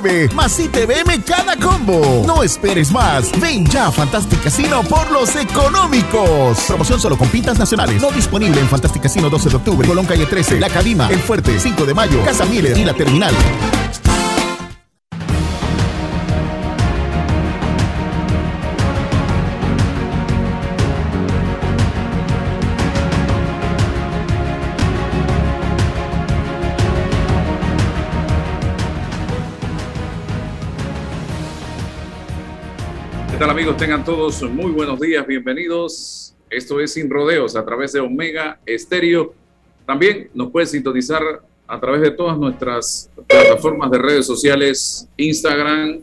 $9.99. Más ITVM cada combo. No esperes más. Ven ya a Fantastic Casino por los económicos. Promoción solo con pintas nacionales. No disponible en Fantastic Casino 12 de octubre, Colón Calle 13, La Cadima, El Fuerte, 5 de mayo, Casa Miller y La Terminal. Tal amigos? Tengan todos muy buenos días, bienvenidos. Esto es Sin Rodeos a través de Omega Estéreo. También nos puede sintonizar a través de todas nuestras plataformas de redes sociales, Instagram,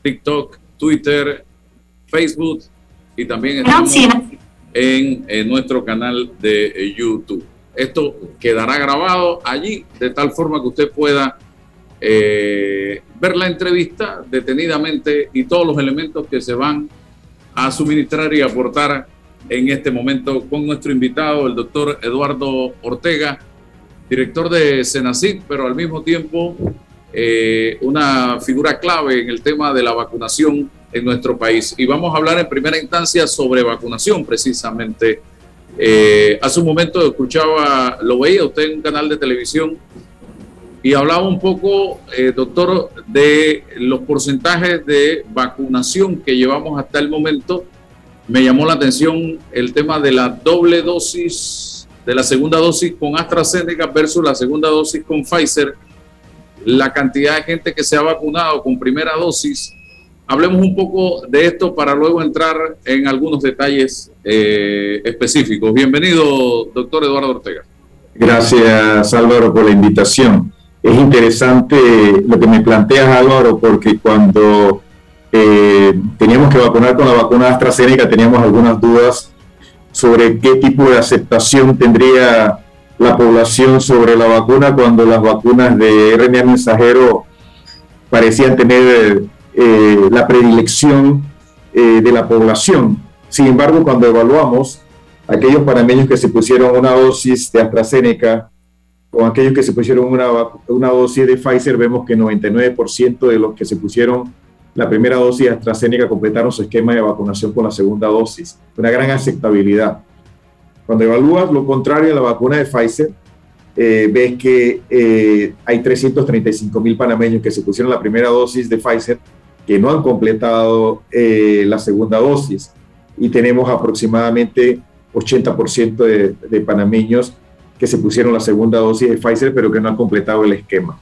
TikTok, Twitter, Facebook y también en nuestro canal de YouTube. Esto quedará grabado allí de tal forma que usted pueda eh, ver la entrevista detenidamente y todos los elementos que se van a suministrar y aportar en este momento con nuestro invitado, el doctor Eduardo Ortega, director de Senacid, pero al mismo tiempo eh, una figura clave en el tema de la vacunación en nuestro país. Y vamos a hablar en primera instancia sobre vacunación precisamente. Eh, hace un momento escuchaba, lo veía usted en un canal de televisión y hablaba un poco, eh, doctor, de los porcentajes de vacunación que llevamos hasta el momento. Me llamó la atención el tema de la doble dosis, de la segunda dosis con AstraZeneca versus la segunda dosis con Pfizer. La cantidad de gente que se ha vacunado con primera dosis. Hablemos un poco de esto para luego entrar en algunos detalles eh, específicos. Bienvenido, doctor Eduardo Ortega. Gracias, Álvaro, por la invitación es interesante lo que me planteas, Álvaro, porque cuando eh, teníamos que vacunar con la vacuna AstraZeneca teníamos algunas dudas sobre qué tipo de aceptación tendría la población sobre la vacuna cuando las vacunas de RNA mensajero parecían tener eh, la predilección eh, de la población. Sin embargo, cuando evaluamos aquellos panameños que se pusieron una dosis de AstraZeneca con aquellos que se pusieron una, una dosis de Pfizer, vemos que 99% de los que se pusieron la primera dosis de AstraZeneca completaron su esquema de vacunación con la segunda dosis. Una gran aceptabilidad. Cuando evalúas lo contrario a la vacuna de Pfizer, eh, ves que eh, hay 335 mil panameños que se pusieron la primera dosis de Pfizer que no han completado eh, la segunda dosis y tenemos aproximadamente 80% de, de panameños que se pusieron la segunda dosis de Pfizer, pero que no han completado el esquema.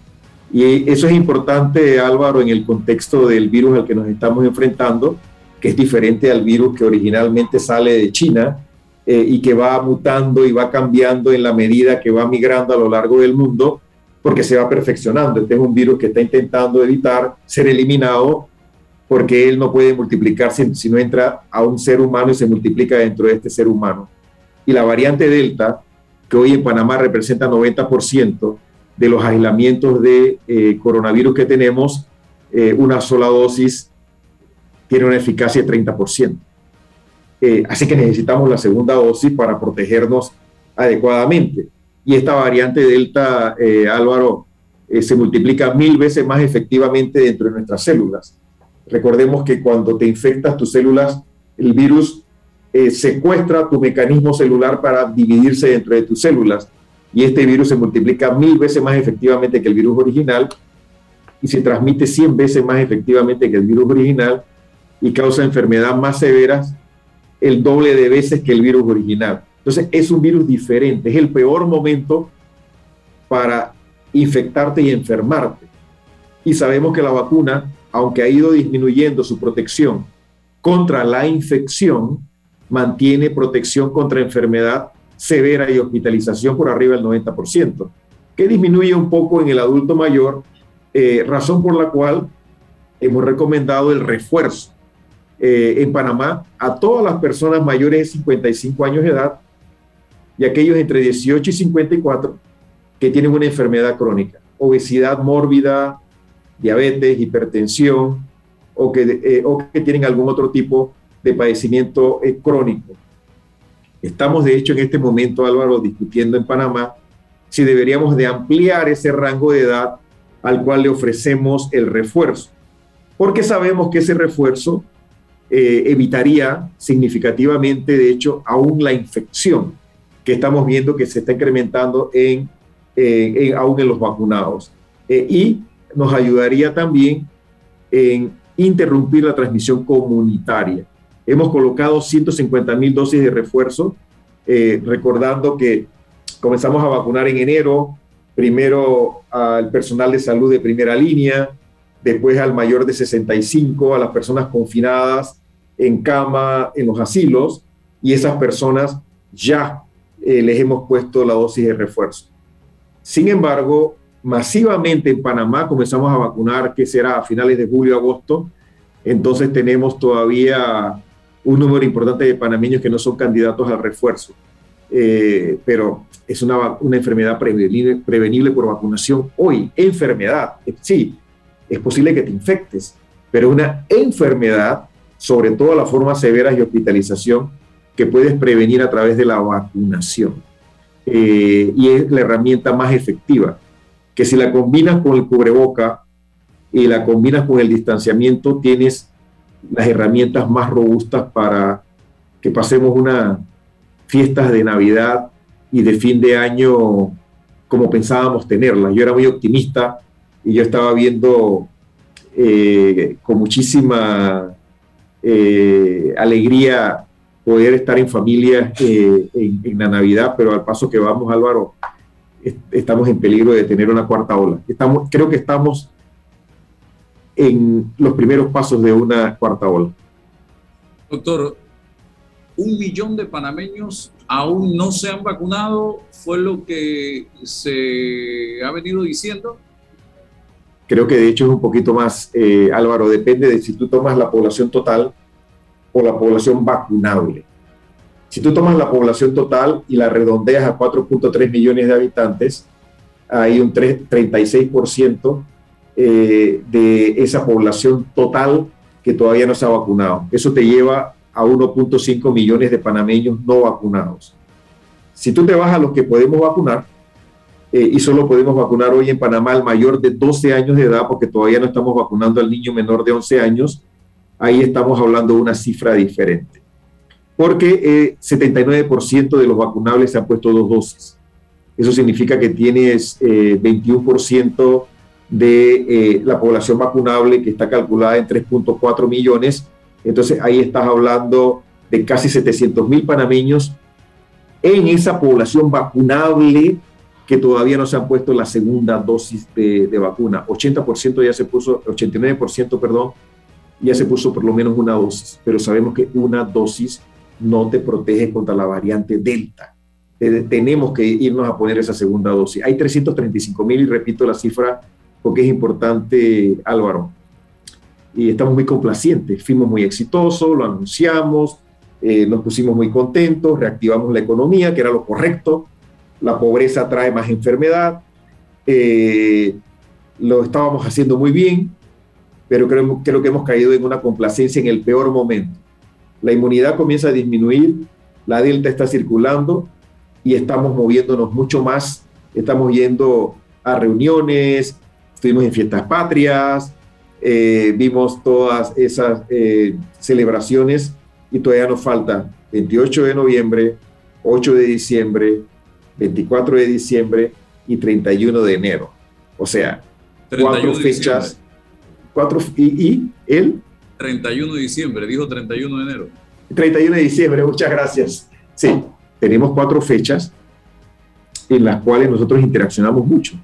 Y eso es importante, Álvaro, en el contexto del virus al que nos estamos enfrentando, que es diferente al virus que originalmente sale de China eh, y que va mutando y va cambiando en la medida que va migrando a lo largo del mundo, porque se va perfeccionando. Este es un virus que está intentando evitar ser eliminado porque él no puede multiplicarse si no entra a un ser humano y se multiplica dentro de este ser humano. Y la variante Delta, que hoy en Panamá representa 90% de los aislamientos de eh, coronavirus que tenemos, eh, una sola dosis tiene una eficacia de 30%. Eh, así que necesitamos la segunda dosis para protegernos adecuadamente. Y esta variante Delta, Álvaro, se multiplica mil veces más efectivamente dentro de nuestras células. Recordemos que cuando te infectas tus células, el virus eh, secuestra tu mecanismo celular para dividirse dentro de tus células. Y este virus se multiplica mil veces más efectivamente que el virus original y se transmite 100 veces más efectivamente que el virus original y causa enfermedades más severas el doble de veces que el virus original. Entonces es un virus diferente, es el peor momento para infectarte y enfermarte. Y sabemos que la vacuna, aunque ha ido disminuyendo su protección contra la infección, mantiene protección contra enfermedad severa y hospitalización por arriba del 90%, que disminuye un poco en el adulto mayor, eh, razón por la cual hemos recomendado el refuerzo. Eh, en Panamá a todas las personas mayores de 55 años de edad y aquellos entre 18 y 54 que tienen una enfermedad crónica, obesidad mórbida, diabetes, hipertensión o que, eh, o que tienen algún otro tipo de padecimiento eh, crónico. Estamos, de hecho, en este momento, Álvaro, discutiendo en Panamá si deberíamos de ampliar ese rango de edad al cual le ofrecemos el refuerzo, porque sabemos que ese refuerzo eh, evitaría significativamente, de hecho, aún la infección que estamos viendo que se está incrementando en, aún en los vacunados. Eh, y nos ayudaría también en interrumpir la transmisión comunitaria. Hemos colocado 150 mil dosis de refuerzo, eh, recordando que comenzamos a vacunar en enero, primero al personal de salud de primera línea, después al mayor de 65, a las personas confinadas en cama en los asilos, y esas personas ya eh, les hemos puesto la dosis de refuerzo. Sin embargo, masivamente en Panamá comenzamos a vacunar, que será a finales de julio, agosto, entonces tenemos todavía un número importante de panameños que no son candidatos al refuerzo. Eh, pero es una, una enfermedad prevenible, por vacunación hoy. Enfermedad, eh, sí, es posible que te infectes, pero una enfermedad, sobre todo las formas severas y hospitalización, que puedes prevenir a través de la vacunación. Eh, y es la herramienta más efectiva, que si la combinas con el cubreboca y la combinas con el distanciamiento, tienes las herramientas más robustas para que pasemos una, fiestas de Navidad y de fin de año como pensábamos tenerlas. Yo era muy optimista y yo estaba viendo eh, con muchísima eh, alegría poder estar en familia eh, en, la Navidad, pero al paso que vamos, Álvaro, estamos en peligro de tener una cuarta ola. Creo que estamos en los primeros pasos de una cuarta ola. Doctor, un millón de panameños aún no se han vacunado, fue lo que se ha venido diciendo. Creo que de hecho es un poquito más, eh, Álvaro, depende de si tú tomas la población total o la población vacunable. Si tú tomas la población total y la redondeas a 4.3 millones de habitantes, hay un 36% eh, de esa población total que todavía no se ha vacunado. Eso te lleva a 1.5 millones de panameños no vacunados. Si tú te vas a los que podemos vacunar, eh, y solo podemos vacunar hoy en Panamá al mayor de 12 años de edad, porque todavía no estamos vacunando al niño menor de 11 años, ahí estamos hablando de una cifra diferente. Porque 79% eh, de los vacunables se han puesto dos dosis. Eso significa que tienes 21% eh, de la población vacunable que está calculada en 3.4 millones entonces ahí estás hablando de casi 700 mil panameños en esa población vacunable que todavía no se han puesto la segunda dosis de, vacuna. 80% ya se puso, 89%, perdón, ya se puso por lo menos una dosis, pero sabemos que una dosis no te protege contra la variante Delta. tenemos que irnos a poner esa segunda dosis. Hay 335 mil, y repito la cifra porque es importante, Álvaro y estamos muy complacientes. Fuimos muy exitosos, lo anunciamos, eh, nos pusimos muy contentos, reactivamos la economía, que era lo correcto. La pobreza trae más enfermedad. Eh, lo estábamos haciendo muy bien, pero creo, creo que hemos caído en una complacencia en el peor momento. La inmunidad comienza a disminuir, la delta está circulando y estamos moviéndonos mucho más. Estamos yendo a reuniones, estuvimos en fiestas patrias, eh, vimos todas esas eh, celebraciones y todavía nos falta 28 de noviembre, 8 de diciembre, 24 de diciembre y 31 de enero. O sea, cuatro fechas. Cuatro, y, el 31 de diciembre, dijo 31 de enero. 31 de diciembre, muchas gracias. Sí, tenemos cuatro fechas en las cuales nosotros interaccionamos mucho.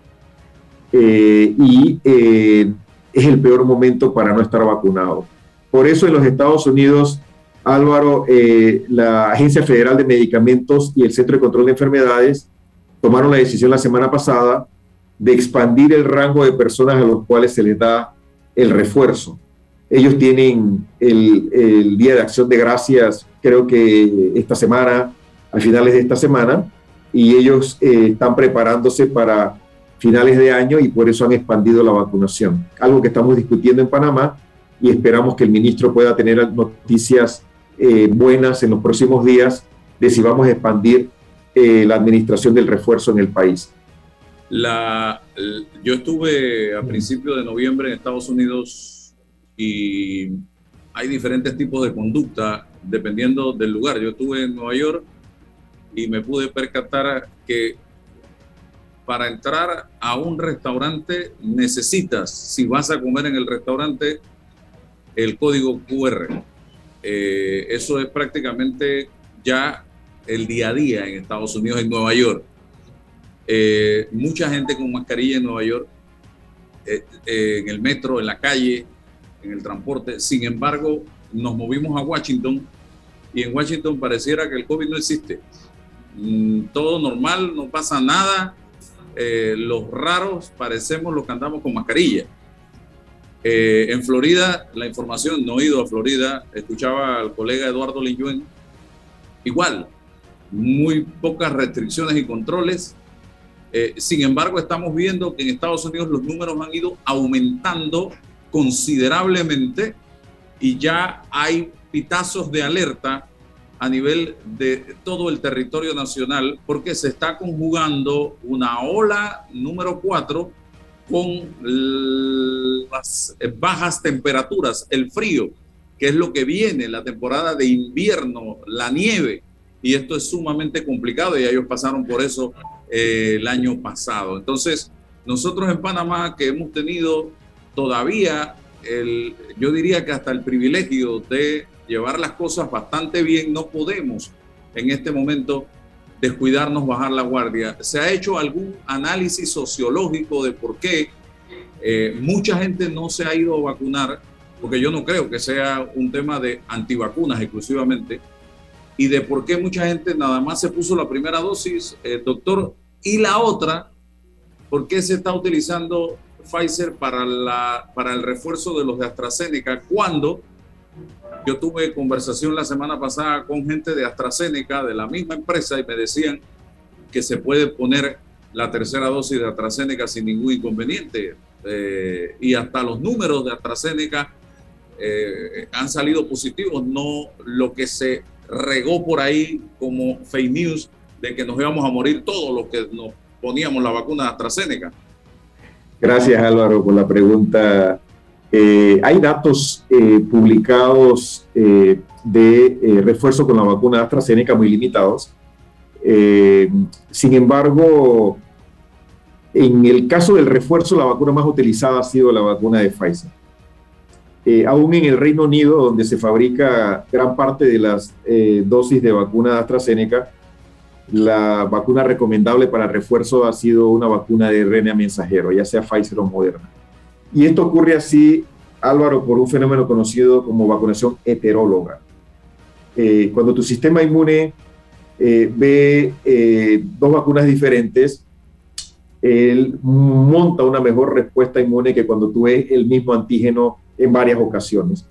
Eh, y es el peor momento para no estar vacunado. Por eso en los Estados Unidos, Álvaro, eh, la Agencia Federal de Medicamentos y el Centro de Control de Enfermedades tomaron la decisión la semana pasada de expandir el rango de personas a los cuales se les da el refuerzo. Ellos tienen el, Día de Acción de Gracias, creo que esta semana, a finales de esta semana, y ellos eh, están preparándose para finales de año y por eso han expandido la vacunación. Algo que estamos discutiendo en Panamá y esperamos que el ministro pueda tener noticias eh, buenas en los próximos días de si vamos a expandir eh, la administración del refuerzo en el país. La, yo estuve a principios de noviembre en Estados Unidos y hay diferentes tipos de conducta dependiendo del lugar. Yo estuve en Nueva York y me pude percatar que para entrar a un restaurante necesitas, si vas a comer en el restaurante, el código QR. Eh, eso es prácticamente ya el día a día en Estados Unidos, en Nueva York. Eh, mucha gente con mascarilla en Nueva York, eh, en el metro, en la calle, en el transporte. Sin embargo, nos movimos a Washington y en Washington pareciera que el COVID no existe. Mm, todo normal, no pasa nada. Los raros parecemos los que andamos con mascarilla. Eh, en Florida, la información, no he ido a Florida, escuchaba al colega Eduardo Linyuen, igual, muy pocas restricciones y controles. Eh, sin embargo, estamos viendo que en Estados Unidos los números han ido aumentando considerablemente y ya hay pitazos de alerta a nivel de todo el territorio nacional porque se está conjugando una ola número 4 con las bajas temperaturas, el frío, que es lo que viene, la temporada de invierno, la nieve, y esto es sumamente complicado y ellos pasaron por eso eh, el año pasado. Entonces, nosotros en Panamá que hemos tenido todavía, el, yo diría que hasta el privilegio de llevar las cosas bastante bien, no podemos en este momento descuidarnos, bajar la guardia. ¿Se ha hecho algún análisis sociológico de por qué eh, mucha gente no se ha ido a vacunar? Porque yo no creo que sea un tema de antivacunas exclusivamente. Y de por qué mucha gente nada más se puso la primera dosis, eh, doctor. Y la otra, ¿por qué se está utilizando Pfizer para, la, para el refuerzo de los de AstraZeneca cuando yo tuve conversación la semana pasada con gente de AstraZeneca, de la misma empresa, y me decían que se puede poner la tercera dosis de AstraZeneca sin ningún inconveniente. Eh, y hasta los números de AstraZeneca eh, han salido positivos, no lo que se regó por ahí como fake news de que nos íbamos a morir todos los que nos poníamos la vacuna de AstraZeneca. Gracias Álvaro por la pregunta eh, hay datos eh, publicados eh, de refuerzo con la vacuna AstraZeneca muy limitados. sin embargo, en el caso del refuerzo, la vacuna más utilizada ha sido la vacuna de Pfizer. aún en el Reino Unido, donde se fabrica gran parte de las dosis de vacuna de AstraZeneca, la vacuna recomendable para refuerzo ha sido una vacuna de RNA mensajero, ya sea Pfizer o Moderna. Y esto ocurre así, Álvaro, por un fenómeno conocido como vacunación heteróloga. Eh, cuando tu sistema inmune eh, ve eh, dos vacunas diferentes, él monta una mejor respuesta inmune que cuando tú ves el mismo antígeno en varias ocasiones.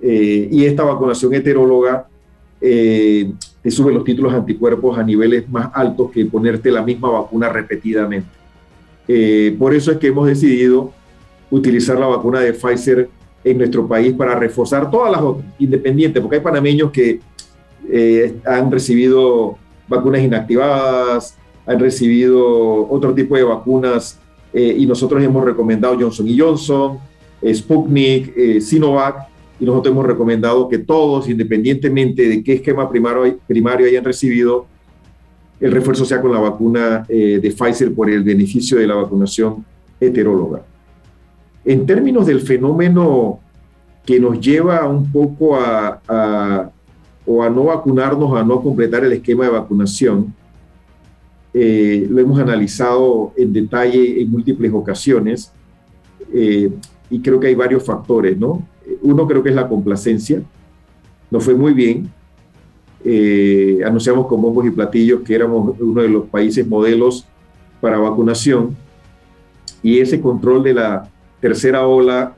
y esta vacunación heteróloga te sube los títulos anticuerpos a niveles más altos que ponerte la misma vacuna repetidamente. por eso es que hemos decidido utilizar la vacuna de Pfizer en nuestro país para reforzar todas las independientes, porque hay panameños que eh, han recibido vacunas inactivadas, han recibido otro tipo de vacunas eh, y nosotros hemos recomendado Johnson Johnson, eh, Sputnik, Sinovac, y nosotros hemos recomendado que todos, independientemente de qué esquema primario, primario hayan recibido, el refuerzo sea con la vacuna de Pfizer por el beneficio de la vacunación heteróloga. En términos del fenómeno que nos lleva un poco a, o a no vacunarnos, a no completar el esquema de vacunación, eh, lo hemos analizado en detalle en múltiples ocasiones eh, y creo que hay varios factores, ¿no? Uno creo que es la complacencia, nos fue muy bien, eh, anunciamos con bombos y platillos que éramos uno de los países modelos para vacunación y ese control de la tercera ola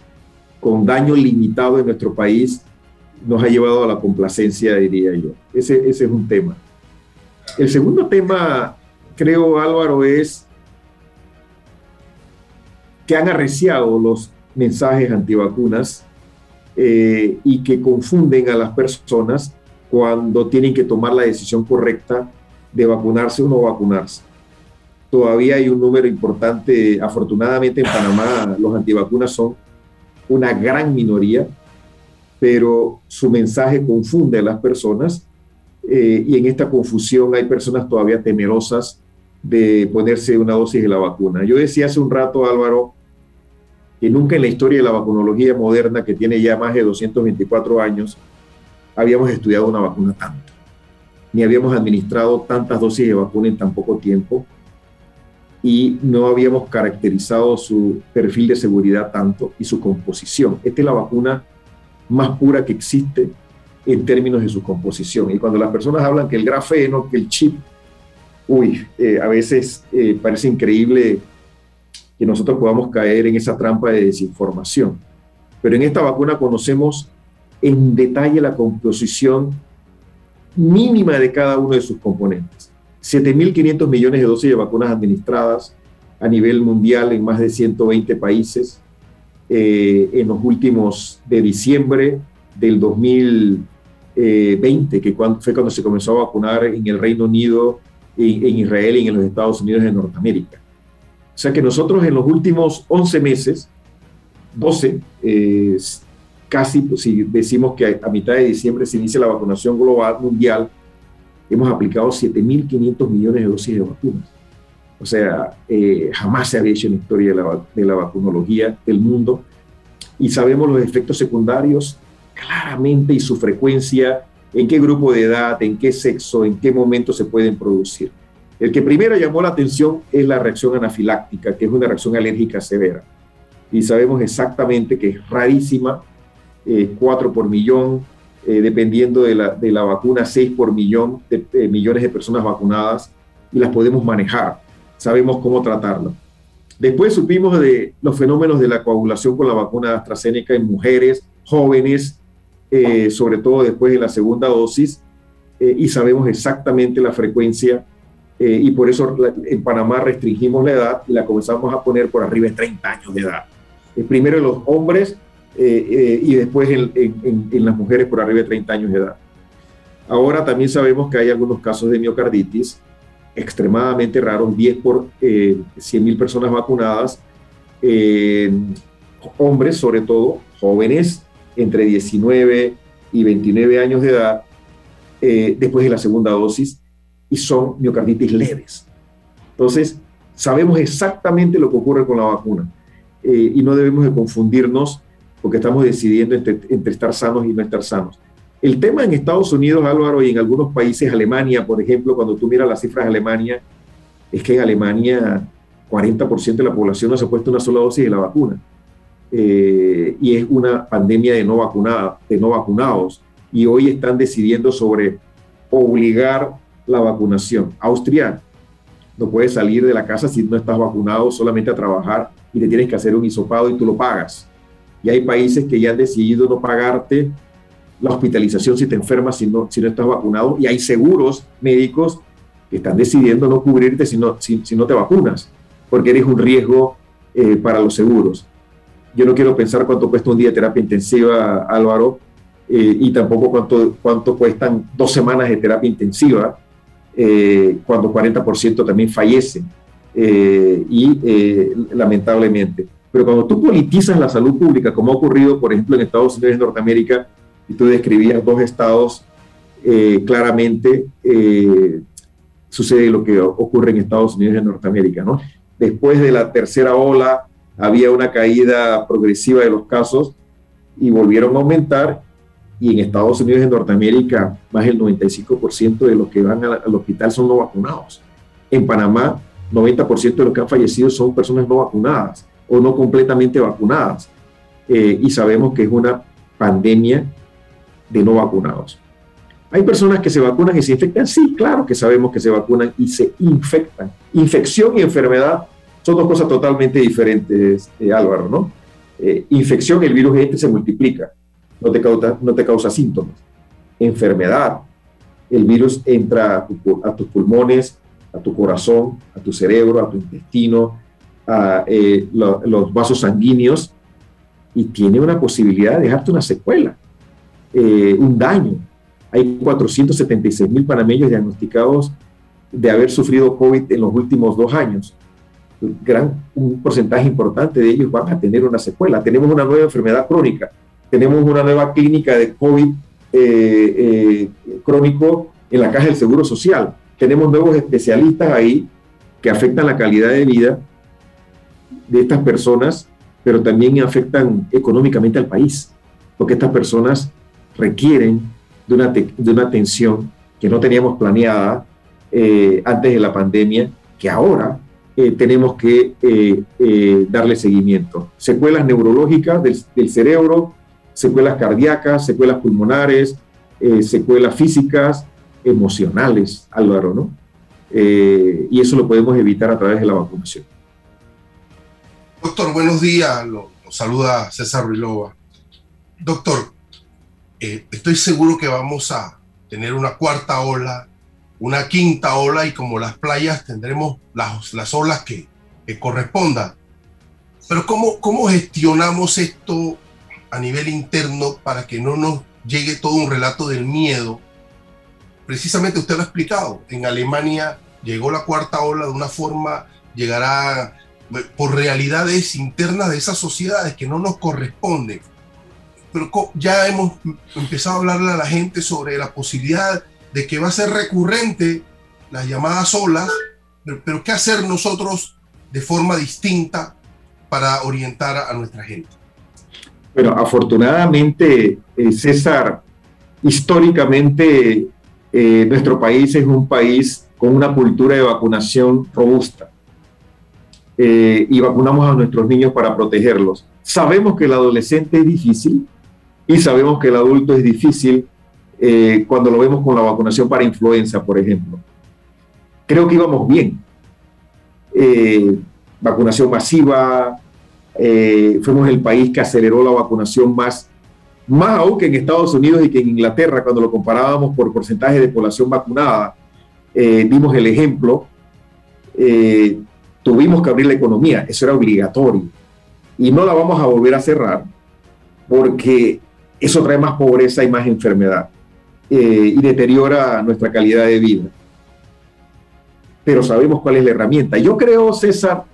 con daño limitado en nuestro país nos ha llevado a la complacencia, diría yo. Ese, es un tema. El segundo tema, creo, Álvaro, es que han arreciado los mensajes antivacunas eh, y que confunden a las personas cuando tienen que tomar la decisión correcta de vacunarse o no vacunarse. Todavía hay un número importante, afortunadamente en Panamá los antivacunas son una gran minoría, pero su mensaje confunde a las personas eh, y en esta confusión hay personas todavía temerosas de ponerse una dosis de la vacuna. Yo decía hace un rato, Álvaro, que nunca en la historia de la vacunología moderna, que tiene ya más de 224 años, habíamos estudiado una vacuna tanto, ni habíamos administrado tantas dosis de vacuna en tan poco tiempo y no habíamos caracterizado su perfil de seguridad tanto y su composición. Esta es la vacuna más pura que existe en términos de su composición. Y cuando las personas hablan que el grafeno, que el chip, uy, eh, a veces eh, parece increíble que nosotros podamos caer en esa trampa de desinformación. Pero en esta vacuna conocemos en detalle la composición mínima de cada uno de sus componentes. 7.500 millones de dosis de vacunas administradas a nivel mundial en más de 120 países eh, en los últimos de diciembre del 2020, que fue cuando se comenzó a vacunar en el Reino Unido, en, en Israel y en los Estados Unidos de Norteamérica. O sea que nosotros en los últimos 11 meses, 12, eh, casi, pues, si decimos que a mitad de diciembre se inicia la vacunación global mundial, hemos aplicado 7.500 millones de dosis de vacunas. O sea, eh, jamás se había hecho en la historia de la, de la vacunología del mundo. Y sabemos los efectos secundarios claramente y su frecuencia, en qué grupo de edad, en qué sexo, en qué momento se pueden producir. El que primero llamó la atención es la reacción anafiláctica, que es una reacción alérgica severa. Y sabemos exactamente que es rarísima, eh, 4 por millón, eh, dependiendo de la, de la, vacuna, 6 por millón de eh, millones de personas vacunadas, y las podemos manejar. Sabemos cómo tratarla. Después supimos de los fenómenos de la coagulación con la vacuna AstraZeneca en mujeres jóvenes, eh, sobre todo después de la segunda dosis, y sabemos exactamente la frecuencia y por eso en Panamá restringimos la edad y la comenzamos a poner por arriba de 30 años de edad. Primero en los hombres eh, y después en, en, las mujeres por arriba de 30 años de edad. Ahora también sabemos que hay algunos casos de miocarditis extremadamente raros, 10 por 100 mil personas vacunadas, hombres sobre todo, jóvenes entre 19 y 29 años de edad, después de la segunda dosis y son miocarditis leves. Entonces, sabemos exactamente lo que ocurre con la vacuna eh, y no debemos de confundirnos porque estamos decidiendo entre, estar sanos y no estar sanos. El tema en Estados Unidos, Álvaro, y en algunos países, Alemania, por ejemplo, cuando tú miras las cifras de Alemania, es que en Alemania 40% de la población no se ha puesto una sola dosis de la vacuna. Eh, y es una pandemia de no, vacunada, de no vacunados. Y hoy están decidiendo sobre obligar la vacunación. Austria no puedes salir de la casa si no estás vacunado solamente a trabajar y te tienes que hacer un hisopado y tú lo pagas. Y hay países que ya han decidido no pagarte la hospitalización si te enfermas si no, si no estás vacunado y hay seguros médicos que están decidiendo no cubrirte si no, si, no te vacunas porque eres un riesgo eh, para los seguros. Yo no quiero pensar cuánto cuesta un día de terapia intensiva, Álvaro, eh, y tampoco cuánto, cuánto cuestan dos semanas de terapia intensiva eh, cuando 40% también fallecen, eh, y lamentablemente. Pero cuando tú politizas la salud pública, como ha ocurrido, por ejemplo, en Estados Unidos y Norteamérica, y tú describías dos estados, claramente sucede lo que ocurre en Estados Unidos y Norteamérica, ¿no? Después de la tercera ola, había una caída progresiva de los casos y volvieron a aumentar y en Estados Unidos y en Norteamérica más del 95% de los que van al, hospital son no vacunados. En Panamá, 90% de los que han fallecido son personas no vacunadas o no completamente vacunadas. Eh, y sabemos que es una pandemia de no vacunados. ¿Hay personas que se vacunan y se infectan? Sí, claro que sabemos que se vacunan y se infectan. Infección y enfermedad son dos cosas totalmente diferentes, eh, Álvaro, ¿no? Eh, infección, el virus este se multiplica no te causa, no te causa síntomas. Enfermedad, el virus entra a, tus pulmones, a tu corazón, a tu cerebro, a tu intestino, eh, los vasos sanguíneos y tiene una posibilidad de dejarte una secuela, eh, un daño. Hay 476 mil panameños diagnosticados de haber sufrido COVID en los últimos dos años. Gran, un porcentaje importante de ellos van a tener una secuela. Tenemos una nueva enfermedad crónica, tenemos una nueva clínica de COVID eh, eh, crónico en la caja del Seguro Social. Tenemos nuevos especialistas ahí que afectan la calidad de vida de estas personas, pero también afectan económicamente al país, porque estas personas requieren de una, de una atención que no teníamos planeada eh, antes de la pandemia, que ahora eh, tenemos que eh, darle seguimiento. Secuelas neurológicas del, del, cerebro, secuelas cardíacas, secuelas pulmonares, secuelas físicas, emocionales, Álvaro, ¿no? y eso lo podemos evitar a través de la vacunación. Doctor, buenos días. Lo, saluda César Ruilova. Doctor, estoy seguro que vamos a tener una cuarta ola, una quinta ola y como las playas tendremos las, las olas que, correspondan. Pero ¿cómo, ¿cómo gestionamos esto a nivel interno para que no nos llegue todo un relato del miedo? Precisamente usted lo ha explicado. En Alemania llegó la cuarta ola de una forma, llegará por realidades internas de esas sociedades que no nos corresponden pero ya hemos empezado a hablarle a la gente sobre la posibilidad de que va a ser recurrente las llamadas olas, pero, ¿qué hacer nosotros de forma distinta para orientar a, nuestra gente? Bueno, afortunadamente, eh, César, históricamente eh, nuestro país es un país con una cultura de vacunación robusta. Eh, y vacunamos a nuestros niños para protegerlos. Sabemos que el adolescente es difícil, y sabemos que el adulto es difícil eh, cuando lo vemos con la vacunación para influenza, por ejemplo. Creo que íbamos bien. Eh, vacunación masiva, eh, fuimos el país que aceleró la vacunación más, más aún que en Estados Unidos y que en Inglaterra, cuando lo comparábamos por porcentaje de población vacunada, dimos el ejemplo. Tuvimos que abrir la economía, eso era obligatorio. Y no la vamos a volver a cerrar porque eso trae más pobreza y más enfermedad eh, y deteriora nuestra calidad de vida. Pero sabemos cuál es la herramienta. Yo creo, César,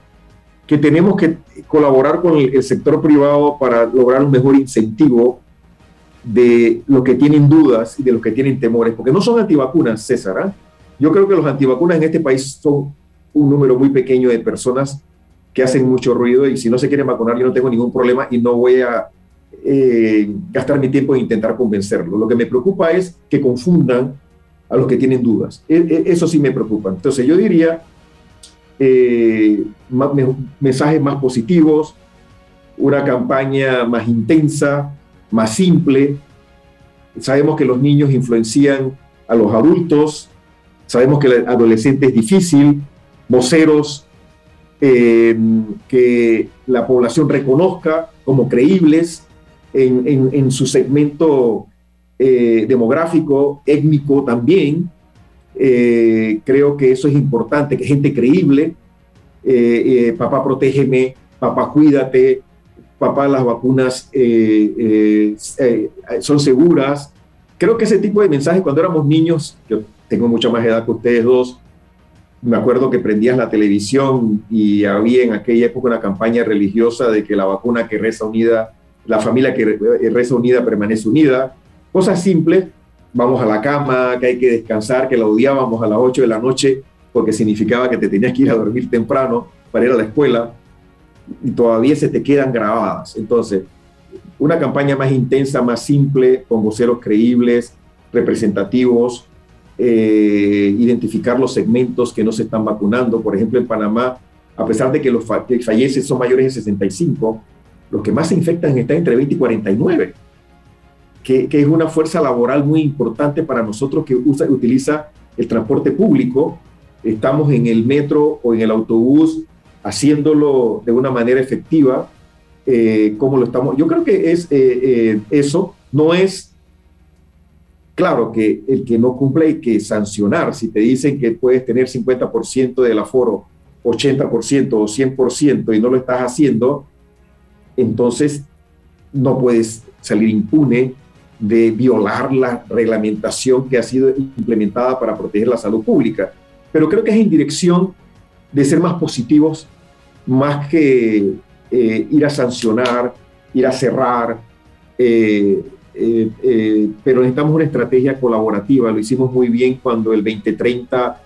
que tenemos que colaborar con el, sector privado para lograr un mejor incentivo de los que tienen dudas y de los que tienen temores, porque no son antivacunas, César. ¿ah? Yo creo que los antivacunas en este país son un número muy pequeño de personas que hacen mucho ruido y si no se quieren vacunar yo no tengo ningún problema y no voy a eh, gastar mi tiempo en intentar convencerlo. Lo que me preocupa es que confundan a los que tienen dudas. E, e, eso sí me preocupa. Entonces yo diría eh, mensajes más positivos, una campaña más intensa, más simple. Sabemos que los niños influencian a los adultos, sabemos que el adolescente es difícil, voceros eh, que la población reconozca como creíbles, en, su segmento eh, demográfico, étnico también. Eh, creo que eso es importante, que gente creíble, papá protégeme, papá cuídate, papá las vacunas son seguras. Creo que ese tipo de mensajes cuando éramos niños, yo tengo mucha más edad que ustedes dos, me acuerdo que prendías la televisión y había en aquella época una campaña religiosa de que la vacuna que reza unida la familia que reza unida permanece unida, cosas simples, vamos a la cama, que hay que descansar, que la odiábamos a las 8 de la noche porque significaba que te tenías que ir a dormir temprano para ir a la escuela y todavía se te quedan grabadas. Entonces, una campaña más intensa, más simple, con voceros creíbles, representativos, eh, identificar los segmentos que no se están vacunando. Por ejemplo, en Panamá, a pesar de que los fallecen son mayores de 65, los que más se infectan están entre 20 y 49, que, que es una fuerza laboral muy importante para nosotros que usa, utiliza el transporte público. Estamos en el metro o en el autobús haciéndolo de una manera efectiva, eh, como lo estamos. Yo creo que es eh, eh, eso, no es Claro que el que no cumple hay que sancionar. Si te dicen que puedes tener 50% del aforo, 80% o 100% y no lo estás haciendo, entonces no puedes salir impune de violar la reglamentación que ha sido implementada para proteger la salud pública. pero creo que es en dirección de ser más positivos, más que eh, ir a sancionar, ir a cerrar, eh, eh, pero necesitamos una estrategia colaborativa. Lo hicimos muy bien cuando el 2030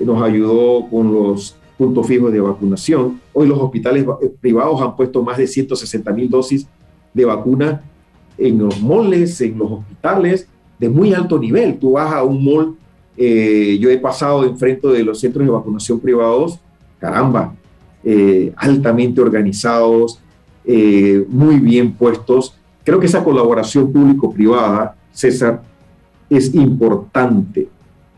nos ayudó con los puntos fijos de vacunación. Hoy los hospitales privados han puesto más de 160 mil dosis de vacuna en los moles, en los hospitales, de muy alto nivel. Tú vas a un mall, eh, yo he pasado enfrente de los centros de vacunación privados, caramba, eh, altamente organizados, eh, muy bien puestos. Creo que esa colaboración público-privada, César, es importante.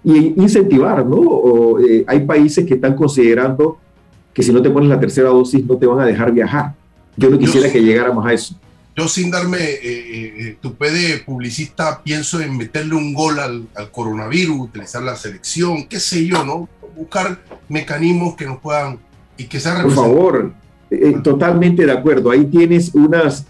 Y incentivar, ¿no? hay países que están considerando que si no te pones la tercera dosis no te van a dejar viajar. Yo no quisiera que llegáramos a eso yo sin darme eh, eh, tupe de publicista pienso en meterle un gol al, coronavirus, utilizar la selección, qué sé yo, ¿no? Buscar mecanismos que nos puedan y que sean Por favor, eh, totalmente de acuerdo. Ahí tienes unas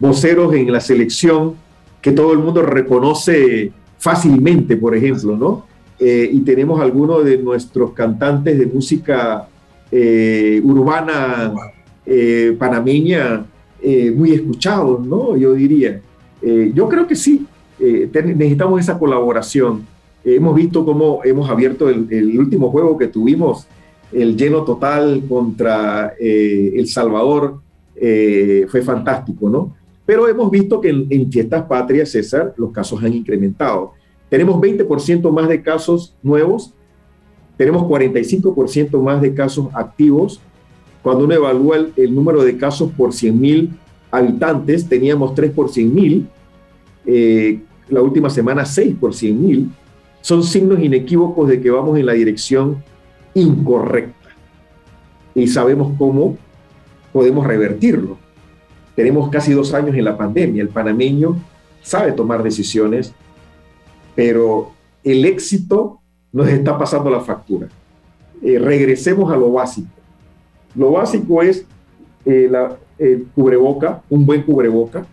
voceros en la selección que todo el mundo reconoce fácilmente, por ejemplo, ¿no? y tenemos algunos de nuestros cantantes de música urbana panameña eh, muy escuchados, ¿no? Yo diría. Eh, yo creo que sí, eh, necesitamos esa colaboración. hemos visto cómo hemos abierto el, último juego que tuvimos, el lleno total contra El Salvador, fue fantástico, ¿no? Pero hemos visto que en, en fiestas patrias, César, los casos han incrementado. Tenemos 20% más de casos nuevos, tenemos 45% más de casos activos cuando uno evalúa el, número de casos por 100.000 habitantes, teníamos 3 por 100.000, eh, la última semana 6 por 100.000, son signos inequívocos de que vamos en la dirección incorrecta. Y sabemos cómo podemos revertirlo. Tenemos casi dos años en la pandemia. El panameño sabe tomar decisiones, pero el éxito nos está pasando la factura. Eh, regresemos a lo básico. Lo básico es eh, la, el cubreboca, un buen cubreboca,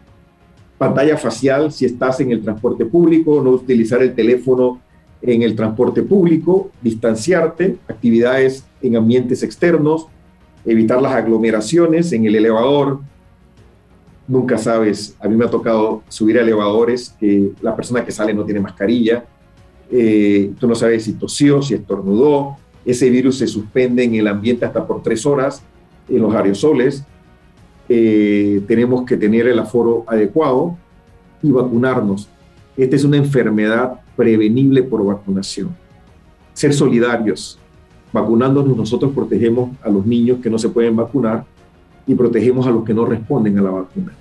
pantalla facial si estás en el transporte público, no utilizar el teléfono en el transporte público, distanciarte, actividades en ambientes externos, evitar las aglomeraciones en el elevador. Nunca sabes, a mí me ha tocado subir a elevadores que la persona que sale no tiene mascarilla, eh, tú no sabes si tosió, si estornudó, ese virus se suspende en el ambiente hasta por tres horas en los aerosoles. Eh, tenemos que tener el aforo adecuado y vacunarnos. Esta es una enfermedad prevenible por vacunación. Ser solidarios. Vacunándonos nosotros protegemos a los niños que no se pueden vacunar y protegemos a los que no responden a la vacuna.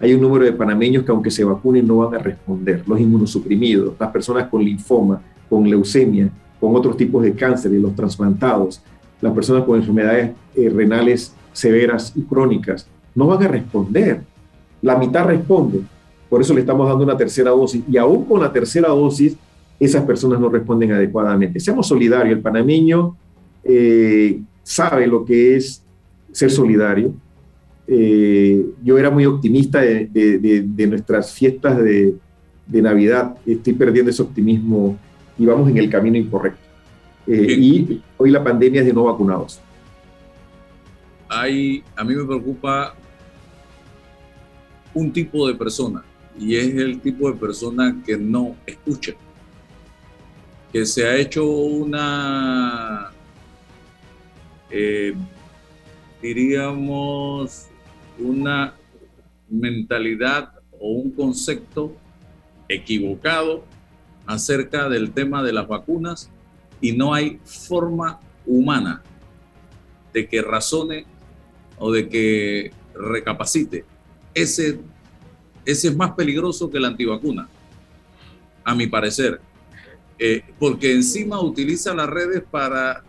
Hay un número de panameños que aunque se vacunen no van a responder, los inmunosuprimidos, las personas con linfoma, con leucemia, con otros tipos de cáncer y los trasplantados, las personas con enfermedades eh, renales severas y crónicas, no van a responder. La mitad responde. Por eso le estamos dando una tercera dosis. Y aún con la tercera dosis, esas personas no responden adecuadamente. Seamos solidarios. El panameño eh, sabe lo que es ser solidario. Eh, yo era muy optimista de, nuestras fiestas de, de Navidad. Estoy perdiendo ese optimismo y vamos en el camino incorrecto. Eh, y hoy la pandemia es de no vacunados. Hay, a mí me preocupa un tipo de persona y es el tipo de persona que no escucha, que se ha hecho una, eh, diríamos, una mentalidad o un concepto equivocado acerca del tema de las vacunas y no hay forma humana de que razone o de que recapacite. Ese, ese es más peligroso que la antivacuna, a mi parecer, eh, porque encima utiliza las redes para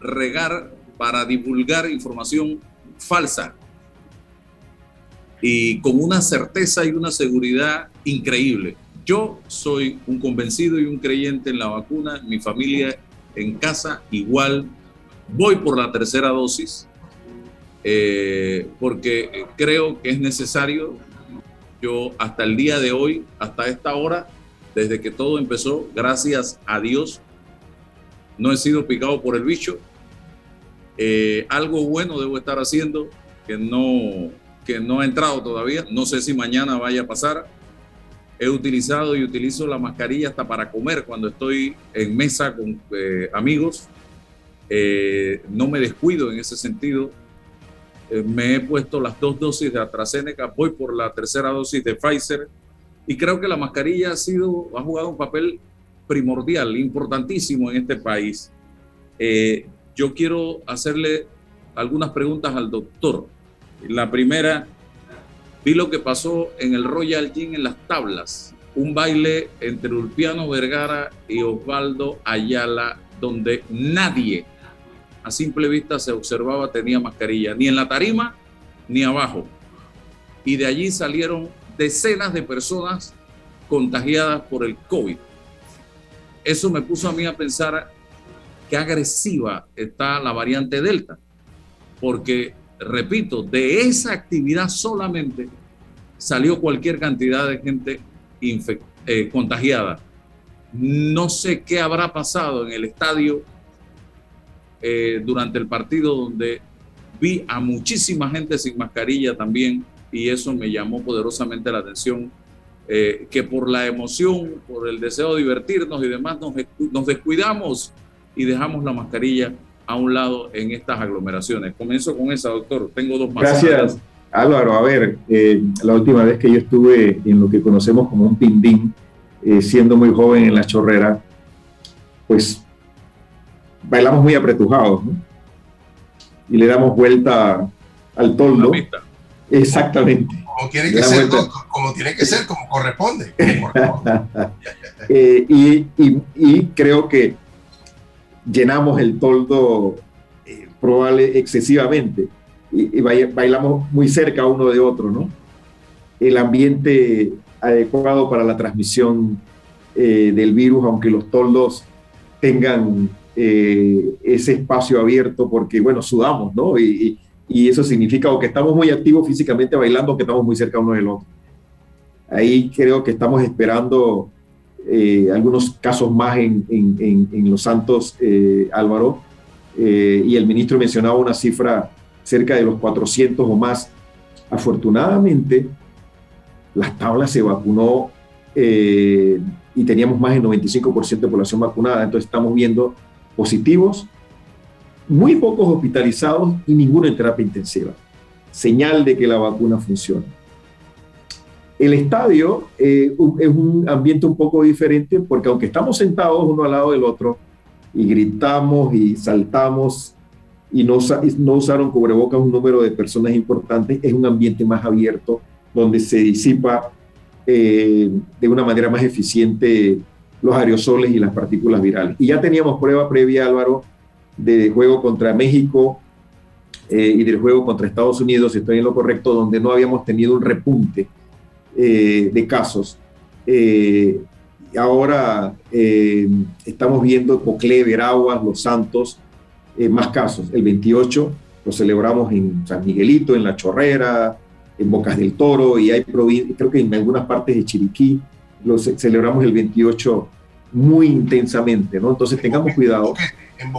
regar, para divulgar información falsa y con una certeza y una seguridad increíble. Yo soy un convencido y un creyente en la vacuna, mi familia en casa igual, voy por la tercera dosis, eh, porque creo que es necesario. Yo hasta el día de hoy, hasta esta hora, desde que todo empezó, gracias a Dios, no he sido picado por el bicho. Eh, algo bueno debo estar haciendo que no, que no ha entrado todavía. No sé si mañana vaya a pasar. He utilizado y utilizo la mascarilla hasta para comer cuando estoy en mesa con eh, amigos. Eh, no me descuido en ese sentido. me he puesto las dos dosis de AstraZeneca, voy por la tercera dosis de Pfizer y creo que la mascarilla ha sido, ha jugado un papel primordial, importantísimo en este país. Eh, yo quiero hacerle algunas preguntas al doctor. La primera, vi lo que pasó en el Royal Gym en las tablas, un baile entre Ulpiano Vergara y Osvaldo Ayala, donde nadie a simple vista se observaba tenía mascarilla, ni en la tarima ni abajo. Y de allí salieron decenas de personas contagiadas por el COVID eso me puso a mí a pensar qué agresiva está la variante Delta, porque, repito, de esa actividad solamente salió cualquier cantidad de gente eh, contagiada. No sé qué habrá pasado en el estadio eh, durante el partido donde vi a muchísima gente sin mascarilla también y eso me llamó poderosamente la atención eh, que por la emoción, por el deseo de divertirnos y demás, nos, descuidamos y dejamos la mascarilla a un lado en estas aglomeraciones. Comienzo con esa, doctor. Tengo dos más. Gracias, Álvaro. A ver, eh, la última vez que yo estuve en lo que conocemos como un pindín, eh, siendo muy joven en la chorrera, pues bailamos muy apretujados, ¿no? Y le damos vuelta al toldo. Exactamente como tiene que ser, como, tiene que ser, como corresponde. Eh, y, creo que llenamos el toldo eh, probable excesivamente y, bailamos muy cerca uno de otro, ¿no? El ambiente adecuado para la transmisión eh, del virus, aunque los toldos tengan ese espacio abierto, porque, bueno, sudamos, ¿no? Y, y eso significa o que estamos muy activos físicamente bailando o que estamos muy cerca uno del otro. Ahí creo que estamos esperando eh, algunos casos más en, Los Santos, eh, Álvaro, eh, y el ministro mencionaba una cifra cerca de los 400 o más. Afortunadamente, las tablas se vacunó y teníamos más del 95% de población vacunada, entonces estamos viendo positivos muy pocos hospitalizados y ninguno en terapia intensiva. Señal de que la vacuna funciona. El estadio eh, es un ambiente un poco diferente porque aunque estamos sentados uno al lado del otro y gritamos y saltamos y no, no usaron cubrebocas un número de personas importantes, es un ambiente más abierto donde se disipa eh, de una manera más eficiente los aerosoles y las partículas virales. Y ya teníamos prueba previa, Álvaro, de juego contra México eh, y del juego contra Estados Unidos, estoy en lo correcto, donde no habíamos tenido un repunte eh, de casos. Eh, ahora estamos viendo Cocle, Veraguas, Los Santos, más casos. El 28 lo celebramos en San Miguelito, en La Chorrera, en Bocas del Toro, y hay creo que en algunas partes de Chiriquí, lo celebramos el 28 muy intensamente, ¿no? Entonces tengamos cuidado.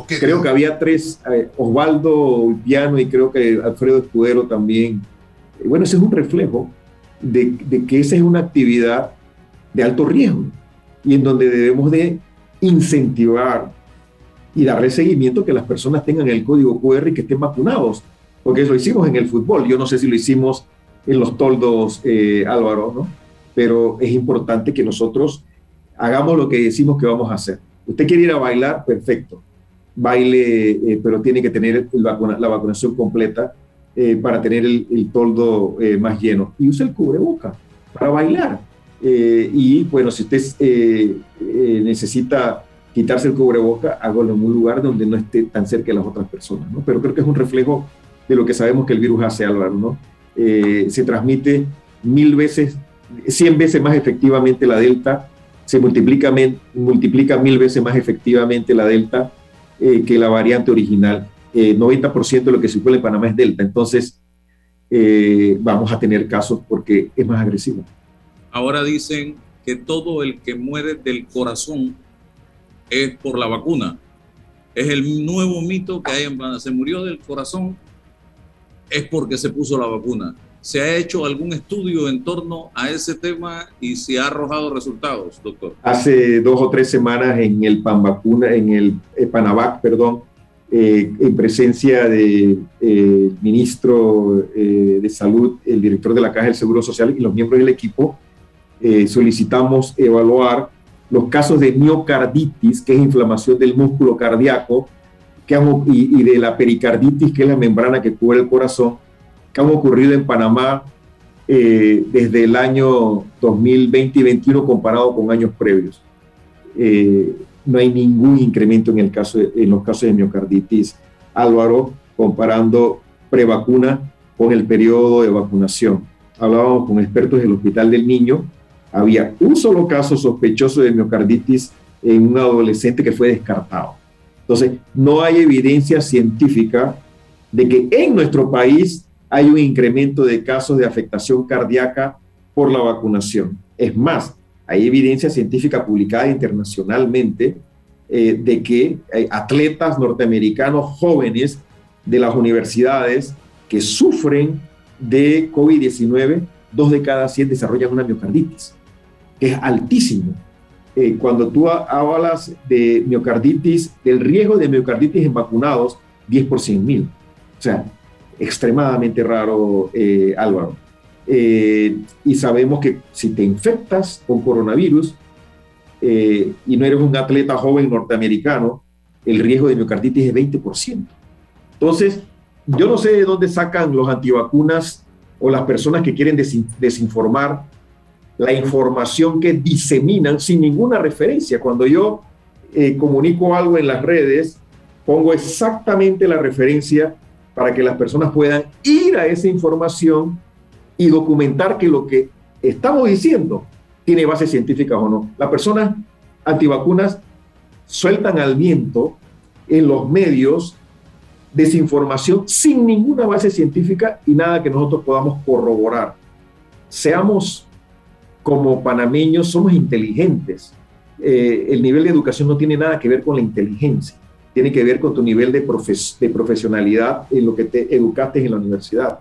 Creo que había tres, eh, Osvaldo Piano y creo que Alfredo Escudero también. Eh, bueno, ese es un reflejo de, que esa es una actividad de alto riesgo y en donde debemos de incentivar y darle seguimiento que las personas tengan el código QR y que estén vacunados, porque eso lo hicimos en el fútbol, yo no sé si lo hicimos en los toldos, eh, Álvaro, ¿no? Pero es importante que nosotros hagamos lo que decimos que vamos a hacer. Usted quiere ir a bailar, perfecto baile, eh, pero tiene que tener la vacunación completa eh, para tener el, toldo eh, más lleno. Y usa el cubreboca para bailar. y bueno, si usted necesita quitarse el cubreboca, hágalo en un lugar donde no esté tan cerca de las otras personas. Pero creo que es un reflejo de lo que sabemos que el virus hace, Álvaro. ¿no? se transmite mil veces, cien veces más efectivamente la delta, se multiplica, multiplica mil veces más efectivamente la delta eh, que la variante original. 90% eh, de lo que circula en Panamá es Delta. Entonces, eh, vamos a tener casos porque es más agresivo. Ahora dicen que todo el que muere del corazón es por la vacuna. Es el nuevo mito que hay en Panamá. Se murió del corazón, es porque se puso la vacuna. ¿Se ha hecho algún estudio en torno a ese tema y se ha arrojado resultados, doctor? Hace dos o tres semanas en el Pan Vacuna, en el eh, Panavac, perdón, eh, en presencia del de, eh, ministro de Salud, el director de la Caja del Seguro Social y los miembros del equipo, solicitamos evaluar los casos de miocarditis, que es inflamación del músculo cardíaco, que y, y de la pericarditis, que es la membrana que cubre el corazón, que han ocurrido en Panamá eh, desde el año 2020 y 2021 comparado con años previos. Eh, no hay ningún incremento en, el caso en los casos de miocarditis. Álvaro, comparando prevacuna con el periodo de vacunación. Hablábamos con expertos del Hospital del Niño. Había un solo caso sospechoso de miocarditis en un adolescente que fue descartado. Entonces, no hay evidencia científica de que en nuestro país hay un incremento de casos de afectación cardíaca por la vacunación. Es más, hay evidencia científica publicada internacionalmente eh, de que hay atletas norteamericanos jóvenes de las universidades que sufren de COVID-19, dos de cada 100 desarrollan una miocarditis, que es altísimo. Eh, cuando tú hablas de miocarditis, del riesgo de miocarditis en vacunados, 10 por 100 mil. O sea, extremadamente raro, eh, Álvaro. Eh, y sabemos que si te infectas con coronavirus eh, y no eres un atleta joven norteamericano, el riesgo de miocarditis es 20%. Entonces, yo no sé de dónde sacan los antivacunas o las personas que quieren desinformar la información que diseminan sin ninguna referencia. Cuando yo comunico algo en las redes, pongo exactamente la referencia para que las personas puedan ir a esa información y documentar que lo que estamos diciendo tiene bases científicas o no. Las personas antivacunas sueltan al viento en los medios desinformación sin ninguna base científica y nada que nosotros podamos corroborar. Seamos como panameños, somos inteligentes. Eh, el nivel de educación no tiene nada que ver con la inteligencia tiene que ver con tu nivel de, de profesionalidad en lo que te educaste en la universidad.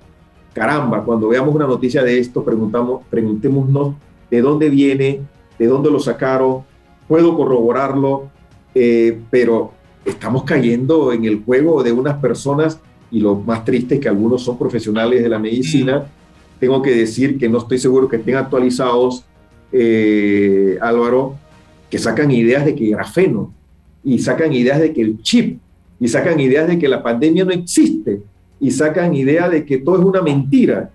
Caramba, cuando veamos una noticia de esto, preguntamos, preguntémonos de dónde viene, de dónde lo sacaron, puedo corroborarlo, eh, pero estamos cayendo en el juego de unas personas y lo más triste es que algunos son profesionales de la medicina. Tengo que decir que no estoy seguro que estén actualizados, eh, Álvaro, que sacan ideas de que grafeno y sacan ideas de que el chip, y sacan ideas de que la pandemia no existe, y sacan ideas de que todo es una mentira.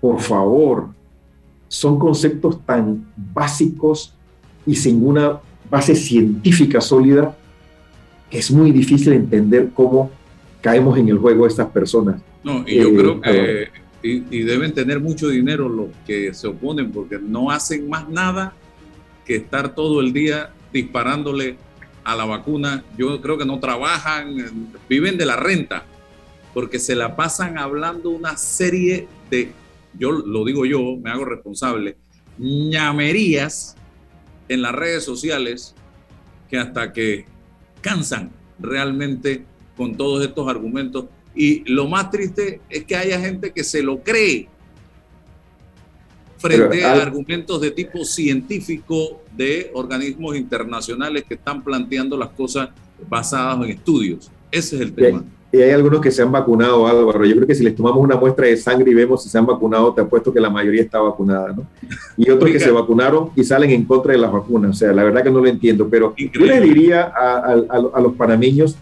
Por favor, son conceptos tan básicos y sin una base científica sólida que es muy difícil entender cómo caemos en el juego de estas personas. No, y yo eh, creo que y, deben tener mucho dinero los que se oponen porque no hacen más nada que estar todo el día disparándole a la vacuna, yo creo que no trabajan, viven de la renta, porque se la pasan hablando una serie de, yo lo digo yo, me hago responsable, ñamerías en las redes sociales que hasta que cansan realmente con todos estos argumentos. Y lo más triste es que haya gente que se lo cree frente a argumentos de tipo científico de organismos internacionales que están planteando las cosas basadas en estudios. Ese es el tema. Y hay algunos que se han vacunado, Álvaro. Yo creo que si les tomamos una muestra de sangre y vemos si se han vacunado, te apuesto que la mayoría está vacunada, ¿no? Y otros que se vacunaron y salen en contra de las vacunas. O sea, la verdad que no lo entiendo. Pero yo les diría a, a los panameños,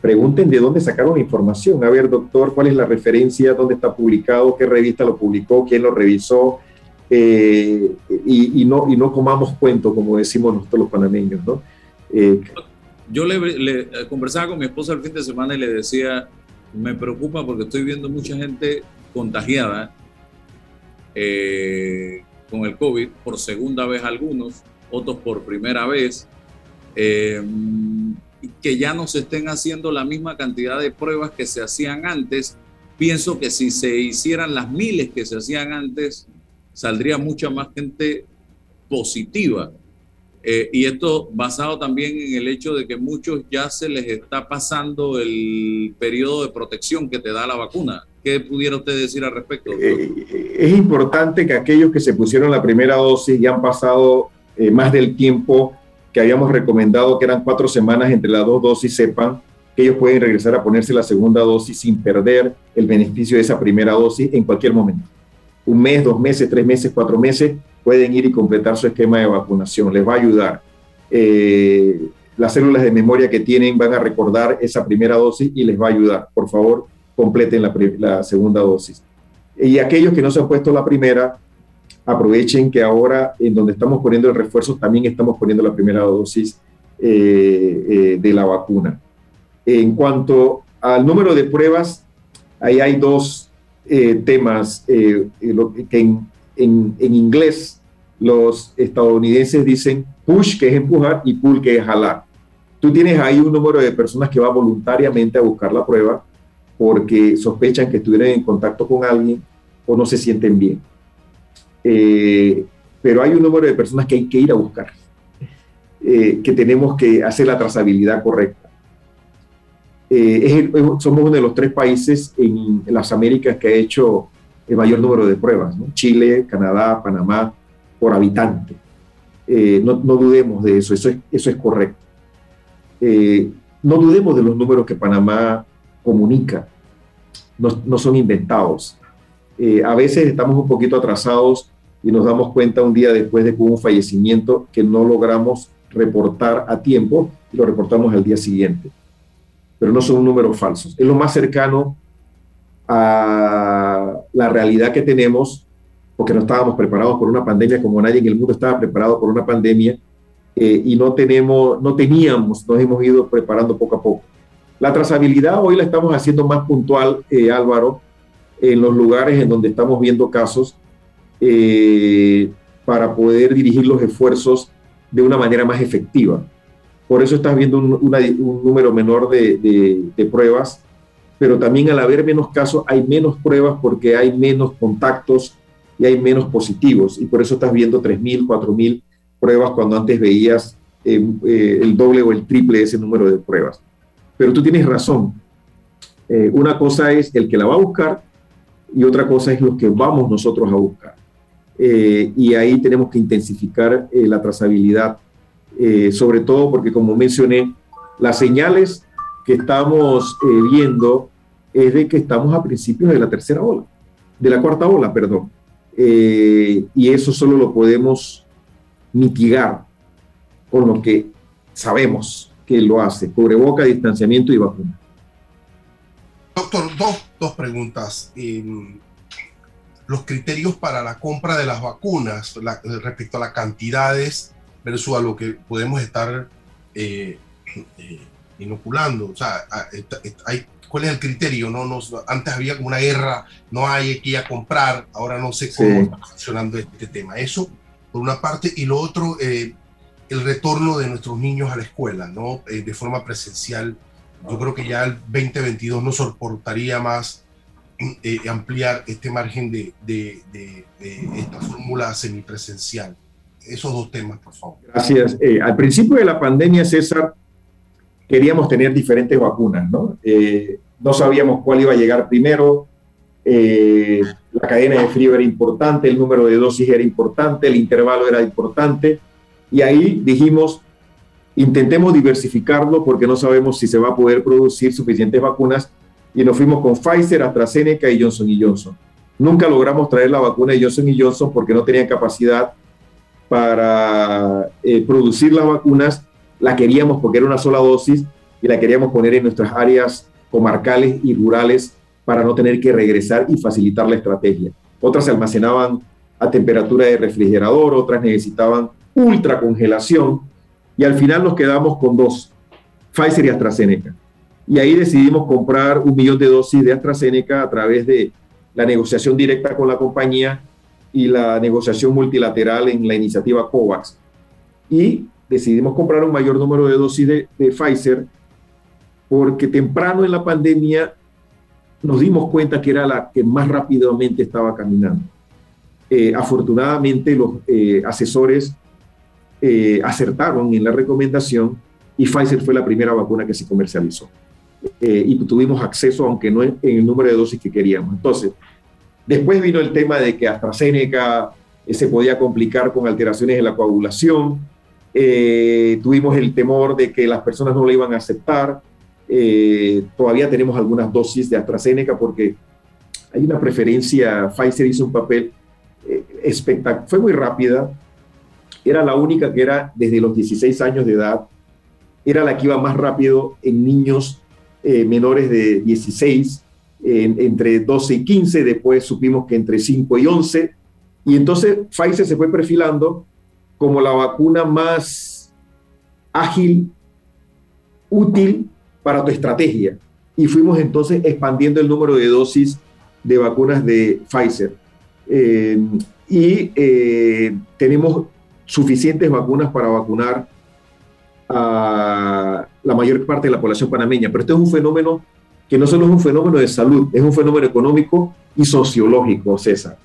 pregunten de dónde sacaron la información. A ver, doctor, ¿cuál es la referencia? ¿Dónde está publicado? ¿Qué revista lo publicó? ¿Quién lo revisó? Eh, y, no, y no comamos cuento, como decimos nosotros los panameños, ¿no? Eh, yo le, conversaba con mi esposa el fin de semana y le decía, me preocupa porque estoy viendo mucha gente contagiada eh, con el COVID, por segunda vez algunos, otros por primera vez, que ya no se estén haciendo la misma cantidad de pruebas que se hacían antes. Pienso que si se hicieran las miles que se hacían antes, saldría mucha más gente positiva. Eh, y esto basado también en el hecho de que muchos ya se les está pasando el periodo de protección que te da la vacuna. ¿Qué pudiera usted decir al respecto? Eh, es importante que aquellos que se pusieron la primera dosis ya han pasado eh, más del tiempo que habíamos recomendado, que eran cuatro semanas entre las dos dosis, sepan que ellos pueden regresar a ponerse la segunda dosis sin perder el beneficio de esa primera dosis en cualquier momento. Un mes, dos meses, tres meses, cuatro meses, pueden ir y completar su esquema de vacunación. Les va a ayudar. Eh, las células de memoria que tienen van a recordar esa primera dosis y les va a ayudar. Por favor, completen la, la segunda dosis. Y aquellos que no se han puesto la primera, aprovechen que ahora en donde estamos poniendo el refuerzo también estamos poniendo la primera dosis eh, eh, de la vacuna. En cuanto al número de pruebas, ahí hay dos temas que en, en, inglés los estadounidenses dicen push, que es empujar, y pull, que es jalar. Tú tienes ahí un número de personas que va voluntariamente a buscar la prueba porque sospechan que estuvieron en contacto con alguien o no se sienten bien. Eh, pero hay un número de personas que hay que ir a buscar, eh, que tenemos que hacer la trazabilidad correcta. Eh, somos uno de los tres países en, en las Américas que ha hecho el mayor número de pruebas, Chile, Canadá, Panamá, por habitante. Eh, no, dudemos de eso, eso es, eso es correcto. Eh, no dudemos de los números que Panamá comunica, no, son inventados. Eh, a veces estamos un poquito atrasados y nos damos cuenta un día después de que hubo un fallecimiento que no logramos reportar a tiempo y lo reportamos al día siguiente. Pero no son números falsos. Es lo más cercano a la realidad que tenemos, porque no estábamos preparados por una pandemia como nadie en el mundo estaba preparado por una pandemia eh, y no tenemos, no teníamos, nos hemos ido preparando poco a poco. La trazabilidad hoy la estamos haciendo más puntual, eh, Álvaro, en los lugares en donde estamos viendo casos eh, para poder dirigir los esfuerzos de una manera más efectiva. Por eso estás viendo un, número menor de, de pruebas pero también al haber menos casos hay menos pruebas porque hay menos contactos y hay menos positivos. Y por eso estás viendo 3.000, 4.000 pruebas cuando antes veías eh, eh, el doble o el triple de ese número de pruebas. Pero tú tienes razón. Eh, una cosa es el que la va a buscar y otra cosa es lo que vamos nosotros a buscar. y ahí tenemos que intensificar la trazabilidad, sobre todo porque, como mencioné, las señales que estamos viendo es de que estamos a principios de la tercera ola, de la cuarta ola, perdón. Eh, y eso solo lo podemos mitigar con lo que sabemos que lo hace, cubreboca, distanciamiento y vacuna. Doctor, dos, dos preguntas. los criterios para la compra de las vacunas respecto a las cantidades versus a lo que podemos estar eh, eh, inoculando. O sea, hay cuál es el criterio, ¿no? antes había como una guerra, no hay que ir a comprar, ahora no sé cómo está funcionando este tema. Eso, por una parte, y lo otro, eh, el retorno de nuestros niños a la escuela, ¿no? Eh, de forma presencial. Yo creo que ya el 2022 no soportaría más eh, ampliar este margen de, de, de, esta fórmula semipresencial. Esos dos temas, por favor. Gracias. al principio de la pandemia, César, queríamos tener diferentes vacunas, ¿no? Eh, no sabíamos cuál iba a llegar primero, eh, la cadena de frío era importante, el número de dosis era importante, el intervalo era importante, y ahí dijimos, intentemos diversificarlo porque no sabemos si se va a poder producir suficientes vacunas, y nos fuimos con Pfizer, AstraZeneca y Johnson Johnson. Nunca logramos traer la vacuna de Johnson Johnson porque no tenían capacidad para eh, producir las vacunas la queríamos porque era una sola dosis y la queríamos poner en nuestras áreas comarcales y rurales para no tener que regresar y facilitar la estrategia. Otras se almacenaban a temperatura de refrigerador, otras necesitaban ultracongelación y al final nos quedamos con dos, Pfizer y AstraZeneca. Y ahí decidimos comprar un millón de dosis de AstraZeneca a través de la negociación directa con la compañía y la negociación multilateral en la iniciativa COVAX. Y decidimos comprar un mayor número de dosis de, Pfizer porque temprano en la pandemia nos dimos cuenta que era la que más rápidamente estaba caminando. Eh, afortunadamente los eh, asesores eh, acertaron en la recomendación y Pfizer fue la primera vacuna que se comercializó. Y tuvimos acceso, aunque no en, el número de dosis que queríamos. Entonces, después vino el tema de que AstraZeneca se podía complicar con alteraciones en la coagulación. Tuvimos el temor de que las personas no lo iban a aceptar. todavía tenemos algunas dosis de AstraZeneca porque hay una preferencia. Pfizer hizo un papel espectacular, fue muy rápida, era la única que era desde los 16 años de edad, era la que iba más rápido en niños eh, menores de 16, entre 12 y 15, después supimos que entre 5 y 11, y entonces Pfizer se fue perfilando como la vacuna más ágil, útil para tu estrategia. Y fuimos entonces expandiendo el número de dosis de vacunas de Pfizer. Eh, y eh, tenemos suficientes vacunas para vacunar a la mayor parte de la población panameña. Pero este es un fenómeno que no solo es un fenómeno de salud, es un fenómeno económico y sociológico, César.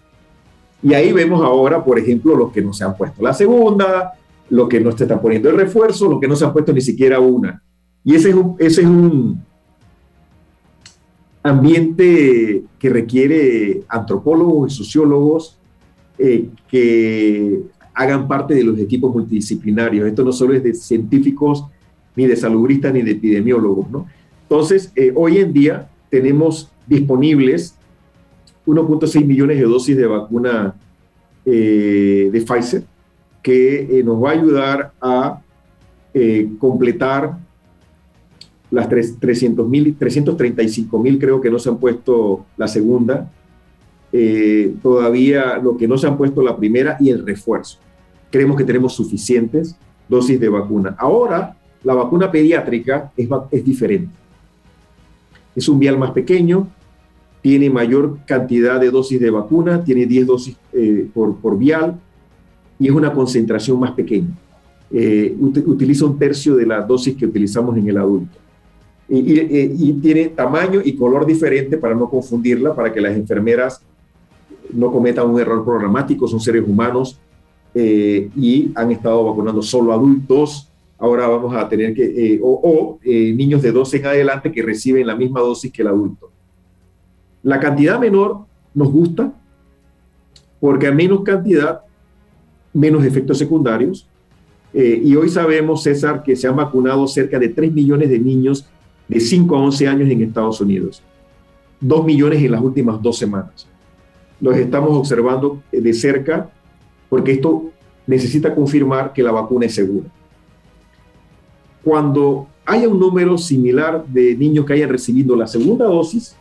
Y ahí vemos ahora, por ejemplo, los que no se han puesto la segunda, los que no se están poniendo el refuerzo, los que no se han puesto ni siquiera una. Y ese es un, ese es un ambiente que requiere antropólogos y sociólogos eh, que hagan parte de los equipos multidisciplinarios. Esto no solo es de científicos, ni de salubristas, ni de epidemiólogos. ¿no? Entonces, eh, hoy en día tenemos disponibles 1.6 millones de dosis de vacuna eh, de Pfizer, que eh, nos va a ayudar a completar las 300 mil, 335 mil creo que no se han puesto la segunda, todavía lo que no se han puesto la primera y el refuerzo creemos que tenemos suficientes dosis de vacuna. Ahora, la vacuna pediátrica es, es diferente. Es un vial más pequeño, tiene mayor cantidad de dosis de vacuna, tiene 10 dosis eh, por, por, vial y es una concentración más pequeña. Eh, utiliza un tercio de la dosis que utilizamos en el adulto. Y, y, tiene tamaño y color diferente para no confundirla, para que las enfermeras no cometan un error programático, son seres humanos eh, y han estado vacunando solo adultos. Ahora vamos a tener que, eh, o, eh, niños de 12 en adelante que reciben la misma dosis que el adulto. La cantidad menor nos gusta porque a menos cantidad, menos efectos secundarios. y hoy sabemos, César, que se han vacunado cerca de 3 millones de niños de 5 a 11 años en Estados Unidos. 2 millones en las últimas dos semanas. Los estamos observando de cerca porque esto necesita confirmar que la vacuna es segura. Cuando haya un número similar de niños que hayan recibido la segunda dosis,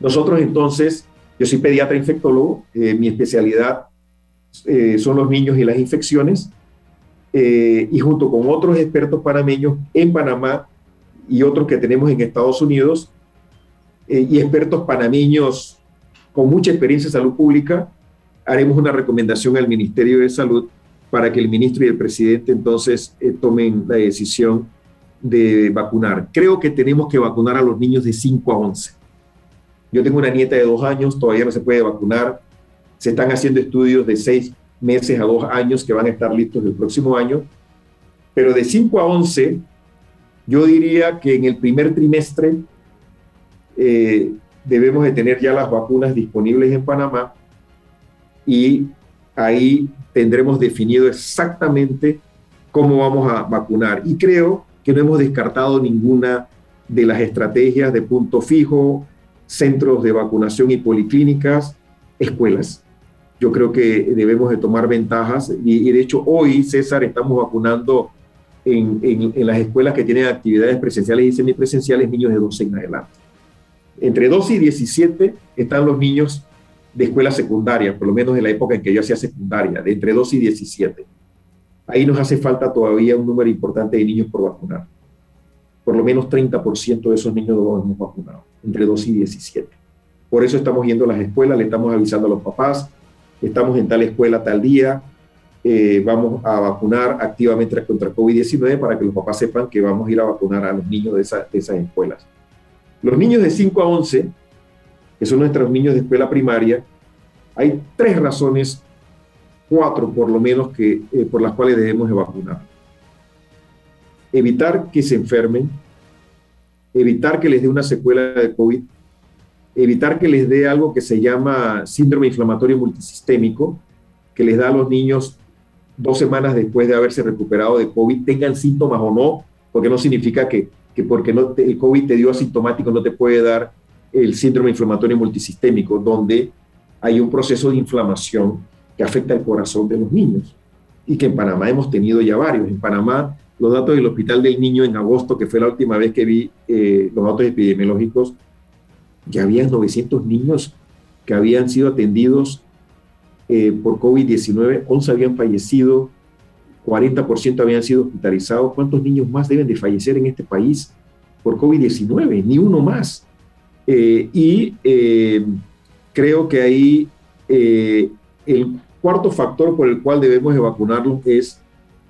nosotros entonces, yo soy pediatra infectólogo, eh, mi especialidad eh, son los niños y las infecciones, eh, y junto con otros expertos panameños en Panamá y otros que tenemos en Estados Unidos, y expertos panameños con mucha experiencia en salud pública, haremos una recomendación al Ministerio de Salud para que el ministro y el presidente entonces tomen la decisión de vacunar. Creo que tenemos que vacunar a los niños de 5 a 11. Yo tengo una nieta de dos años, todavía no se puede vacunar. Se están haciendo estudios de seis meses a dos años que van a estar listos el próximo año. Pero de 5 a 11, yo diría que en el primer trimestre eh, debemos de tener ya las vacunas disponibles en Panamá y ahí tendremos definido exactamente cómo vamos a vacunar. Y creo que no hemos descartado ninguna de las estrategias de punto fijo, centros de vacunación y policlínicas, escuelas. Yo creo que debemos de tomar ventajas y, de hecho hoy, César, estamos vacunando en, las escuelas que tienen actividades presenciales y semipresenciales niños de 12 en adelante. Entre 12 y 17 están los niños de escuela secundaria, por lo menos en la época en que yo hacía secundaria, de entre 2 y 17. Ahí nos hace falta todavía un número importante de niños por vacunar. Por lo menos 30% de esos niños los hemos vacunado, entre 2 y 17. Por eso estamos yendo a las escuelas, le estamos avisando a los papás, estamos en tal escuela tal día, eh, vamos a vacunar activamente contra COVID-19 para que los papás sepan que vamos a ir a vacunar a los niños de, de esas escuelas. Los niños de 5 a 11 que son nuestros niños de escuela primaria, hay tres razones cuatro por lo menos que, eh, por las cuales debemos de vacunar. Evitar que se enfermen, evitar que les dé una secuela de COVID, evitar que les dé algo que se llama síndrome inflamatorio multisistémico, que les da a los niños dos semanas después de haberse recuperado de COVID, tengan síntomas o no, porque no significa que, que porque no el COVID te dio asintomático no te puede dar el síndrome inflamatorio multisistémico, donde hay un proceso de inflamación que afecta el corazón de los niños y que en Panamá hemos tenido ya varios. En Panamá, los datos del Hospital del Niño en agosto, que fue la última vez que vi eh, los datos epidemiológicos, ya había 900 niños que habían sido atendidos eh, por COVID-19, 11 habían fallecido, 40% habían sido hospitalizados. ¿Cuántos niños más deben de fallecer en este país por COVID-19? Ni uno más. Eh, y eh, creo que ahí el cuarto factor por el cual debemos de vacunarlos es,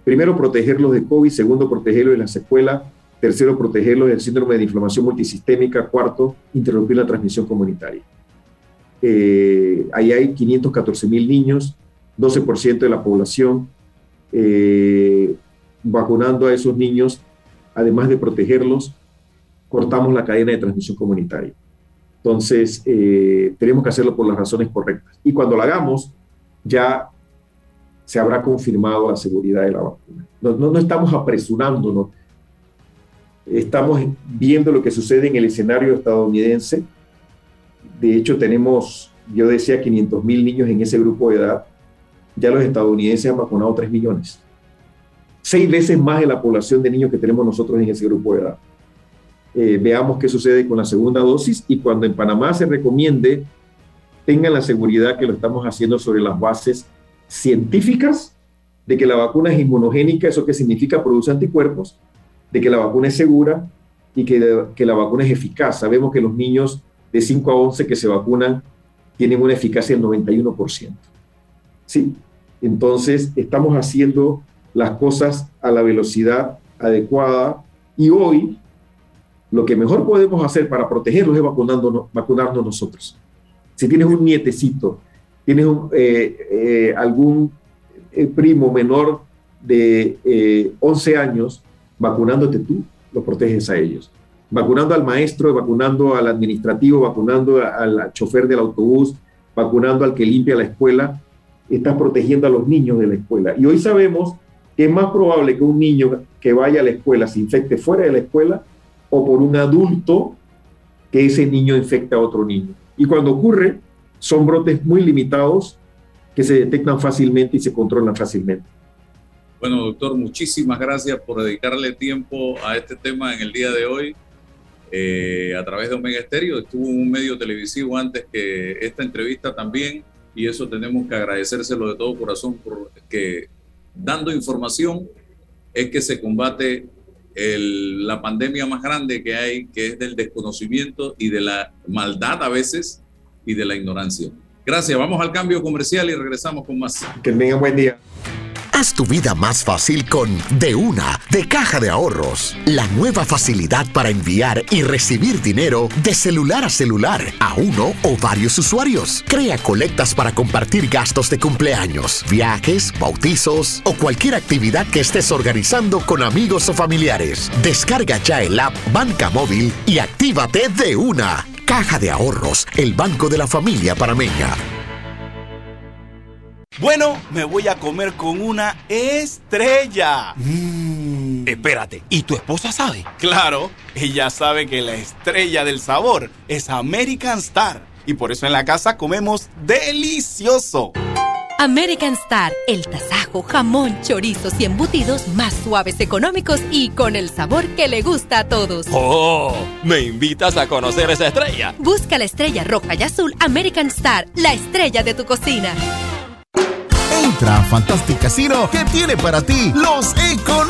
primero, protegerlos de COVID, segundo, protegerlos de la secuela, tercero, protegerlos del síndrome de inflamación multisistémica, cuarto, interrumpir la transmisión comunitaria. Eh, ahí hay 514 mil niños, 12% de la población, eh, vacunando a esos niños, además de protegerlos, cortamos la cadena de transmisión comunitaria. Entonces, eh, tenemos que hacerlo por las razones correctas. Y cuando lo hagamos, ya se habrá confirmado la seguridad de la vacuna. No, no, no estamos apresurándonos, estamos viendo lo que sucede en el escenario estadounidense, de hecho, tenemos, yo decía, 500 mil niños en ese grupo de edad. Ya los estadounidenses han vacunado 3 millones. Seis veces más de la población de niños que tenemos nosotros en ese grupo de edad. Eh, veamos qué sucede con la segunda dosis y cuando en Panamá se recomiende, tengan la seguridad que lo estamos haciendo sobre las bases científicas de que la vacuna es inmunogénica, eso que significa produce anticuerpos, de que la vacuna es segura y que, que la vacuna es eficaz. Sabemos que los niños de 5 a 11 que se vacunan tienen una eficacia del 91%. Sí, entonces estamos haciendo las cosas a la velocidad adecuada y hoy lo que mejor podemos hacer para protegerlos es vacunándonos, vacunarnos nosotros. Si tienes un nietecito, tienes eh, eh, algún eh, primo menor de 11 años, vacunándote tú, lo proteges a ellos vacunando al maestro, vacunando al administrativo, vacunando al chofer del autobús, vacunando al que limpia la escuela, estás protegiendo a los niños de la escuela. Y hoy sabemos que es más probable que un niño que vaya a la escuela se infecte fuera de la escuela o por un adulto que ese niño infecte a otro niño. Y cuando ocurre, son brotes muy limitados que se detectan fácilmente y se controlan fácilmente. Bueno, doctor, muchísimas gracias por dedicarle tiempo a este tema en el día de hoy. Eh, a través de Omega Estéreo. Estuvo un medio televisivo antes que esta entrevista también y eso tenemos que agradecérselo de todo corazón porque dando información es que se combate la pandemia más grande que hay, que es del desconocimiento y de la maldad a veces y de la ignorancia. Gracias, vamos al cambio comercial y regresamos con más. Que tengan buen día. Haz tu vida más fácil con De Una, de Caja de Ahorros. La nueva facilidad para enviar y recibir dinero de celular a celular a uno o varios usuarios. Crea colectas para compartir gastos de cumpleaños, viajes, bautizos o cualquier actividad que estés organizando con amigos o familiares. Descarga ya el app Banca Móvil y actívate de una. Caja de Ahorros, el banco de la familia parameña. Bueno, me voy a comer con una estrella. Mm. Espérate, ¿y tu esposa sabe? Claro, ella sabe que la estrella del sabor es American Star. Y por eso en la casa comemos delicioso. American Star, el tasajo, jamón, chorizos y embutidos más suaves, económicos y con el sabor que le gusta a todos. ¡Oh! ¿Me invitas a conocer esa estrella? Busca la estrella roja y azul American Star, la estrella de tu cocina. Entra a Fantastic Casino que tiene para ti los económicos.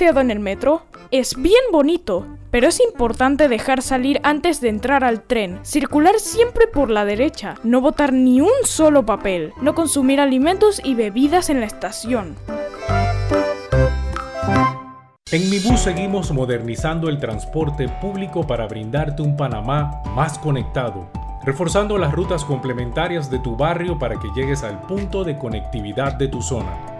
¿has paseado en el metro? Es bien bonito, pero es importante dejar salir antes de entrar al tren, circular siempre por la derecha, no botar ni un solo papel, no consumir alimentos y bebidas en la estación. En Mi Bus seguimos modernizando el transporte público para brindarte un Panamá más conectado, reforzando las rutas complementarias de tu barrio para que llegues al punto de conectividad de tu zona.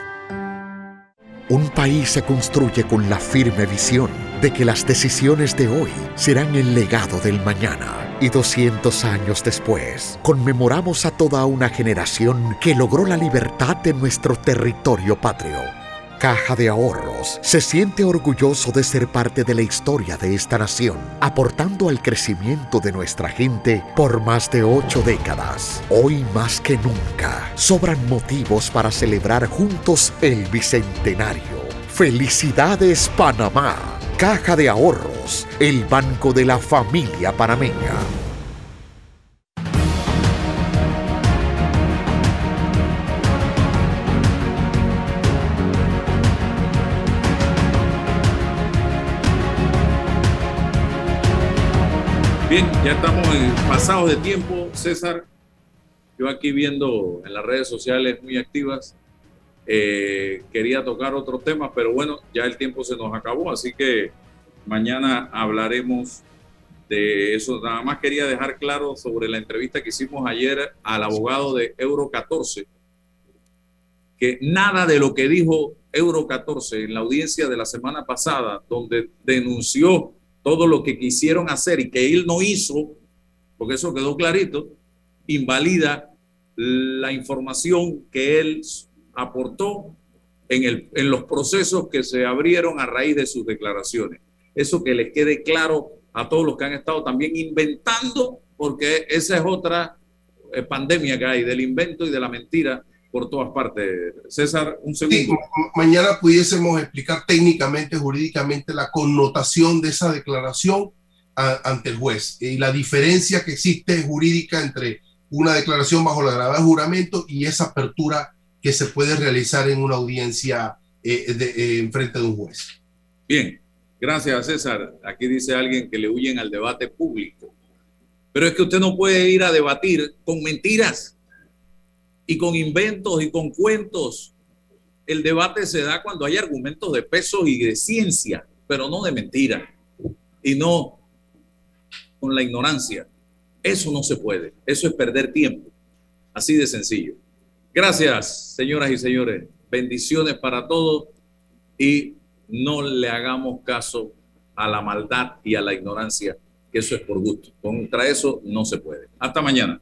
Un país se construye con la firme visión de que las decisiones de hoy serán el legado del mañana. Y 200 años después, conmemoramos a toda una generación que logró la libertad de nuestro territorio patrio. Caja de Ahorros se siente orgulloso de ser parte de la historia de esta nación, aportando al crecimiento de nuestra gente por más de ocho décadas. Hoy más que nunca, sobran motivos para celebrar juntos el Bicentenario. Felicidades Panamá, Caja de Ahorros, el banco de la familia panameña. Bien, ya estamos pasados de tiempo, César. Yo aquí viendo en las redes sociales muy activas, eh, quería tocar otro tema, pero bueno, ya el tiempo se nos acabó, así que mañana hablaremos de eso. Nada más quería dejar claro sobre la entrevista que hicimos ayer al abogado de Euro 14, que nada de lo que dijo Euro 14 en la audiencia de la semana pasada, donde denunció todo lo que quisieron hacer y que él no hizo, porque eso quedó clarito, invalida la información que él aportó en, el, en los procesos que se abrieron a raíz de sus declaraciones. Eso que les quede claro a todos los que han estado también inventando, porque esa es otra eh, pandemia que hay del invento y de la mentira por todas partes. César, un segundo. Sí, mañana pudiésemos explicar técnicamente, jurídicamente, la connotación de esa declaración a, ante el juez y la diferencia que existe jurídica entre una declaración bajo la grabada de juramento y esa apertura que se puede realizar en una audiencia eh, de, eh, en frente de un juez. Bien, gracias César. Aquí dice alguien que le huyen al debate público. Pero es que usted no puede ir a debatir con mentiras y con inventos y con cuentos. El debate se da cuando hay argumentos de peso y de ciencia, pero no de mentira. Y no con la ignorancia. Eso no se puede. Eso es perder tiempo. Así de sencillo. Gracias, señoras y señores. Bendiciones para todos y no le hagamos caso a la maldad y a la ignorancia, que eso es por gusto. Contra eso no se puede. Hasta mañana.